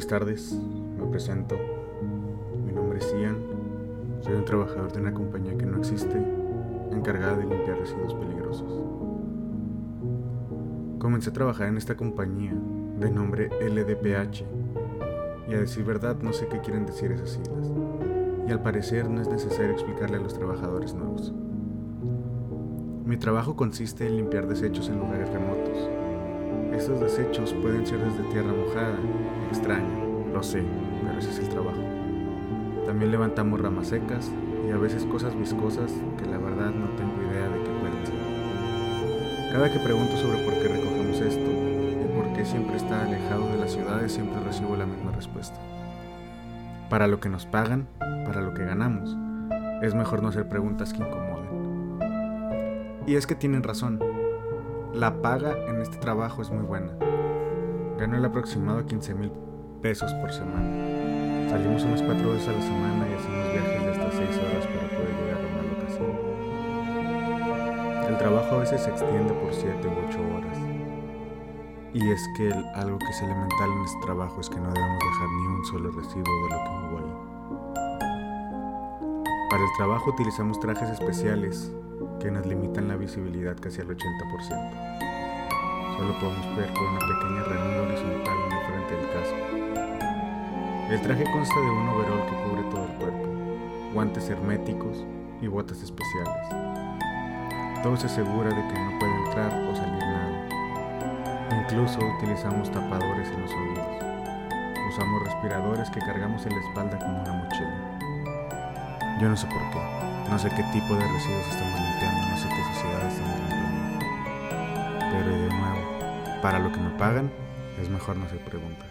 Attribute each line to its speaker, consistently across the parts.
Speaker 1: Buenas tardes, me presento. Mi nombre es Ian. Soy un trabajador de una compañía que no existe, encargada de limpiar residuos peligrosos. Comencé a trabajar en esta compañía de nombre LDPH y a decir verdad no sé qué quieren decir esas siglas. Y al parecer no es necesario explicarle a los trabajadores nuevos. Mi trabajo consiste en limpiar desechos en lugares remotos. Estos desechos pueden ser desde tierra mojada, extraño, lo sé, pero ese es el trabajo. También levantamos ramas secas y a veces cosas viscosas que la verdad no tengo idea de qué pueden ser. Cada que pregunto sobre por qué recogemos esto y por qué siempre está alejado de las ciudades, siempre recibo la misma respuesta. Para lo que nos pagan, para lo que ganamos, es mejor no hacer preguntas que incomoden. Y es que tienen razón. La paga en este trabajo es muy buena. Gano el aproximado 15 mil pesos por semana. Salimos unas 4 veces a la semana y hacemos viajes de hasta 6 horas para poder llegar a una locación. El trabajo a veces se extiende por 7 u 8 horas. Y es que algo que es elemental en este trabajo es que no debemos dejar ni un solo residuo de lo que hubo ahí. Para el trabajo utilizamos trajes especiales que nos limitan la visibilidad casi al 80%. Solo podemos ver por una pequeña ranura horizontal en el frente del casco. El traje consta de un overol que cubre todo el cuerpo, guantes herméticos y botas especiales. Todo se asegura de que no puede entrar o salir nada. Incluso utilizamos tapadores en los oídos. Usamos respiradores que cargamos en la espalda como una mochila. Yo no sé por qué. No sé qué tipo de residuos estamos limpiando, no sé qué sociedad estamos limpiando. Pero de nuevo, para lo que me pagan, es mejor no hacer preguntas.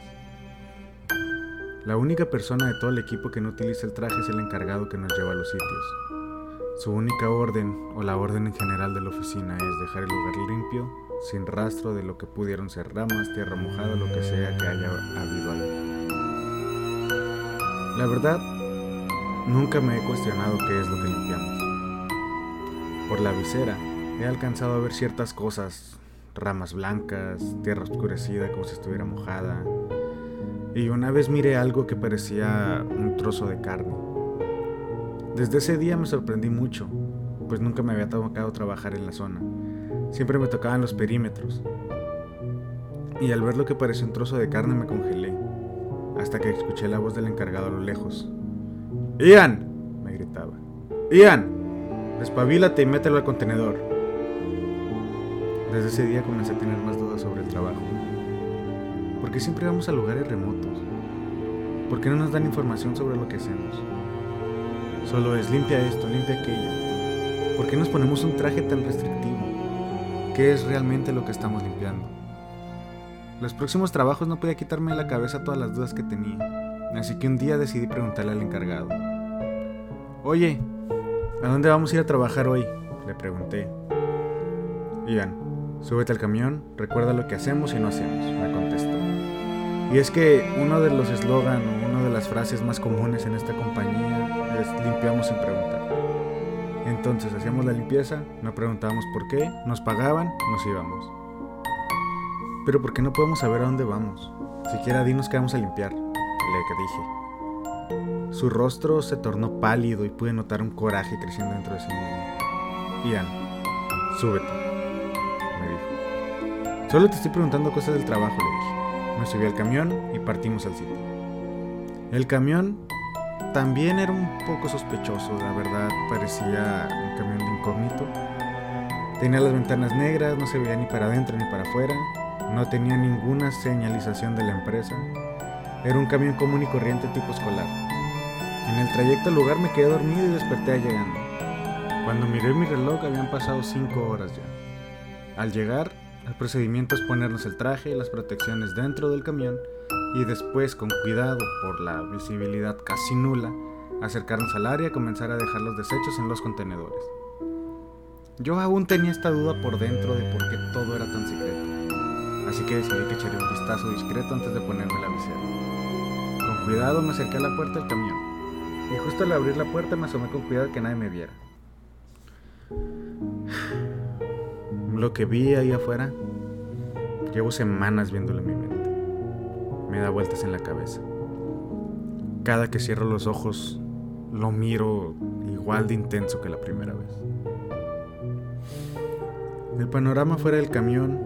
Speaker 1: La única persona de todo el equipo que no utiliza el traje es el encargado que nos lleva a los sitios. Su única orden, o la orden en general de la oficina, es dejar el lugar limpio, sin rastro de lo que pudieron ser ramas, tierra mojada, lo que sea que haya habido ahí. La verdad, Nunca me he cuestionado qué es lo que limpiamos. Por la visera he alcanzado a ver ciertas cosas, ramas blancas, tierra oscurecida como si estuviera mojada. Y una vez miré algo que parecía un trozo de carne. Desde ese día me sorprendí mucho, pues nunca me había tocado trabajar en la zona. Siempre me tocaban los perímetros. Y al ver lo que parecía un trozo de carne me congelé, hasta que escuché la voz del encargado a lo lejos. Ian, me gritaba. Ian, despabilate y mételo al contenedor. Desde ese día comencé a tener más dudas sobre el trabajo. ¿Por qué siempre vamos a lugares remotos? ¿Por qué no nos dan información sobre lo que hacemos? Solo es limpia esto, limpia aquello. ¿Por qué nos ponemos un traje tan restrictivo? ¿Qué es realmente lo que estamos limpiando? Los próximos trabajos no podía quitarme de la cabeza todas las dudas que tenía. Así que un día decidí preguntarle al encargado. Oye, ¿a dónde vamos a ir a trabajar hoy? Le pregunté. Ian, súbete al camión, recuerda lo que hacemos y no hacemos, me contestó. Y es que uno de los eslogan o una de las frases más comunes en esta compañía es limpiamos sin preguntar. Entonces hacíamos la limpieza, no preguntábamos por qué, nos pagaban, nos íbamos. Pero ¿por qué no podemos saber a dónde vamos? Siquiera dinos que vamos a limpiar le dije. Su rostro se tornó pálido y pude notar un coraje creciendo dentro de sí mismo. Ian, súbete, me dijo. Solo te estoy preguntando cosas del trabajo, le dije. Me subí al camión y partimos al sitio. El camión también era un poco sospechoso, la verdad, parecía un camión de incógnito. Tenía las ventanas negras, no se veía ni para adentro ni para afuera, no tenía ninguna señalización de la empresa, era un camión común y corriente tipo escolar. En el trayecto al lugar me quedé dormido y desperté llegando. Cuando miré mi reloj habían pasado 5 horas ya. Al llegar, el procedimiento es ponernos el traje y las protecciones dentro del camión y después, con cuidado por la visibilidad casi nula, acercarnos al área y comenzar a dejar los desechos en los contenedores. Yo aún tenía esta duda por dentro de por qué todo era tan secreto, así que decidí que echaría un vistazo discreto antes de ponerme la visera. Cuidado me acerqué a la puerta del camión. Y justo al abrir la puerta me asomé con cuidado que nadie me viera. Lo que vi ahí afuera, llevo semanas viéndolo en mi mente. me da vueltas en la cabeza. Cada que cierro los ojos, lo miro igual de intenso que la primera vez. El panorama fuera del camión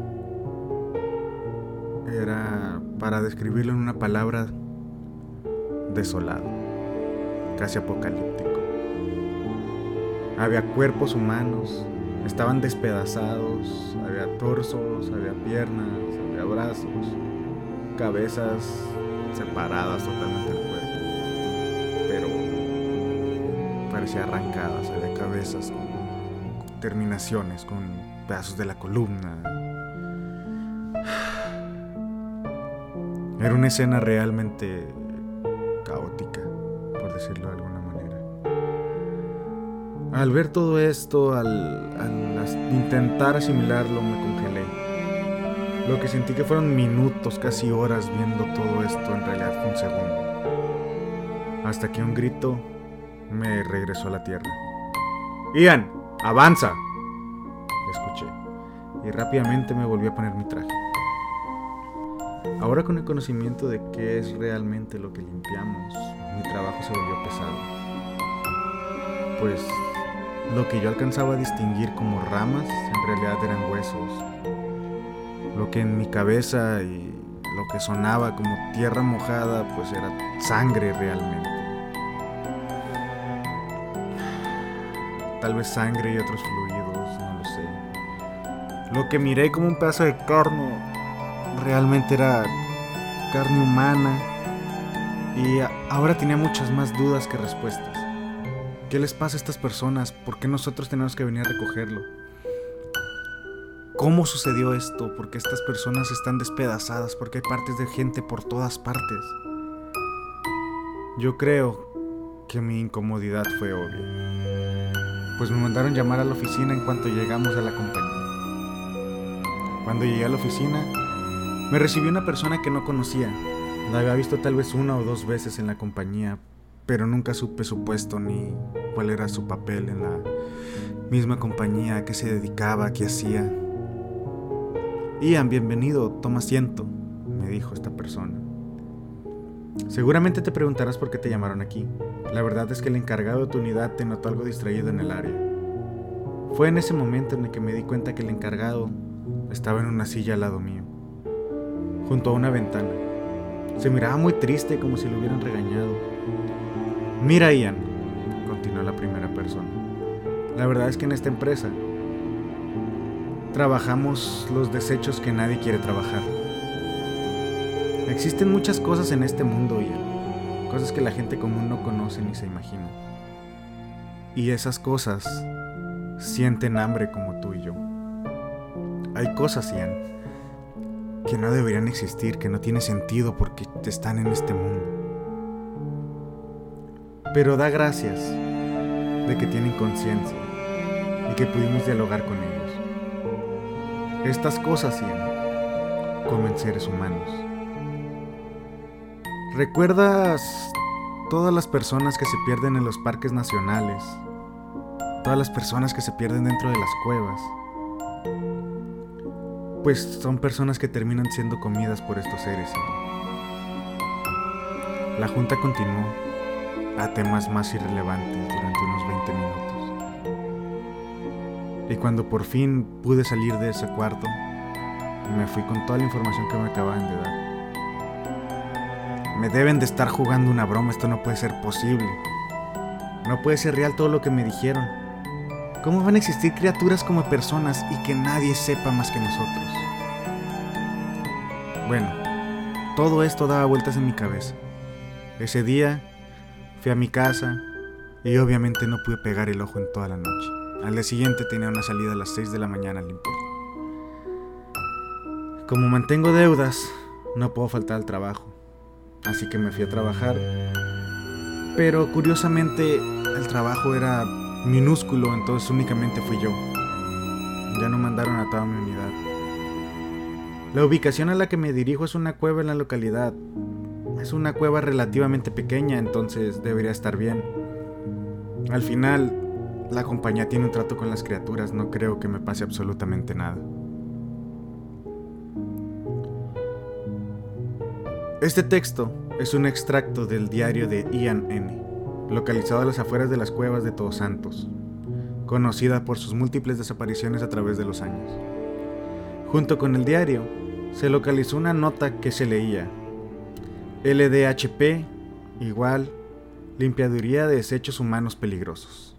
Speaker 1: era, para describirlo en una palabra, desolado, casi apocalíptico. Había cuerpos humanos, estaban despedazados, había torsos, había piernas, había brazos, cabezas separadas totalmente del cuerpo, pero parecía arrancadas, había cabezas con terminaciones, con pedazos de la columna. Era una escena realmente decirlo de alguna manera. Al ver todo esto, al, intentar asimilarlo, me congelé. Lo que sentí que fueron minutos, casi horas viendo todo esto, en realidad fue un segundo. Hasta que un grito me regresó a la tierra. Ian, avanza. Escuché. Y rápidamente me volví a poner mi traje. Ahora con el conocimiento de qué es realmente lo que limpiamos, trabajo se volvió pesado. Pues lo que yo alcanzaba a distinguir como ramas en realidad eran huesos. Lo que en mi cabeza y lo que sonaba como tierra mojada pues era sangre realmente. Tal vez sangre y otros fluidos, no lo sé. Lo que miré como un pedazo de carne realmente era carne humana y ahora tenía muchas más dudas que respuestas. ¿Qué les pasa a estas personas? ¿Por qué nosotros tenemos que venir a recogerlo? ¿Cómo sucedió esto? ¿Por qué estas personas están despedazadas? ¿Por qué hay partes de gente por todas partes? Yo creo que mi incomodidad fue obvia. Pues me mandaron llamar a la oficina en cuanto llegamos a la compañía. Cuando llegué a la oficina, me recibió una persona que no conocía. La había visto tal vez una o dos veces en la compañía, pero nunca supe su puesto ni cuál era su papel en la misma compañía, a qué se dedicaba, qué hacía. Ian, bienvenido, toma asiento, me dijo esta persona. Seguramente te preguntarás por qué te llamaron aquí. La verdad es que el encargado de tu unidad te notó algo distraído en el área. Fue en ese momento en el que me di cuenta que el encargado estaba en una silla al lado mío junto a una ventana. Se miraba muy triste como si lo hubieran regañado. Mira, Ian, continuó la primera persona. La verdad es que en esta empresa trabajamos los desechos que nadie quiere trabajar. Existen muchas cosas en este mundo, Ian. Cosas que la gente común no conoce ni se imagina. Y esas cosas sienten hambre como tú y yo. Hay cosas, Ian, que no deberían existir, que no tiene sentido porque están en este mundo. Pero da gracias de que tienen conciencia y que pudimos dialogar con ellos. Estas cosas, Ian, comen seres humanos. ¿Recuerdas todas las personas que se pierden en los parques nacionales? Todas las personas que se pierden dentro de las cuevas pues son personas que terminan siendo comidas por estos seres. La junta continuó a temas más irrelevantes durante unos 20 minutos. Y cuando por fin pude salir de ese cuarto, me fui con toda la información que me acababan de dar. Me deben de estar jugando una broma, esto no puede ser posible. No puede ser real todo lo que me dijeron. ¿Cómo van a existir criaturas como personas y que nadie sepa más que nosotros? Bueno, todo esto daba vueltas en mi cabeza. Ese día fui a mi casa y obviamente no pude pegar el ojo en toda la noche. Al día siguiente tenía una salida a las 6 de la mañana al Como mantengo deudas, no puedo faltar al trabajo. Así que me fui a trabajar. Pero curiosamente el trabajo era minúsculo, entonces únicamente fui yo. Ya no mandaron a toda mi unidad. La ubicación a la que me dirijo es una cueva en la localidad. Es una cueva relativamente pequeña, entonces debería estar bien. Al final, la compañía tiene un trato con las criaturas, no creo que me pase absolutamente nada. Este texto es un extracto del diario de Ian N., localizado a las afueras de las cuevas de Todos Santos, conocida por sus múltiples desapariciones a través de los años. Junto con el diario, se localizó una nota que se leía LDHP igual limpiaduría de desechos humanos peligrosos.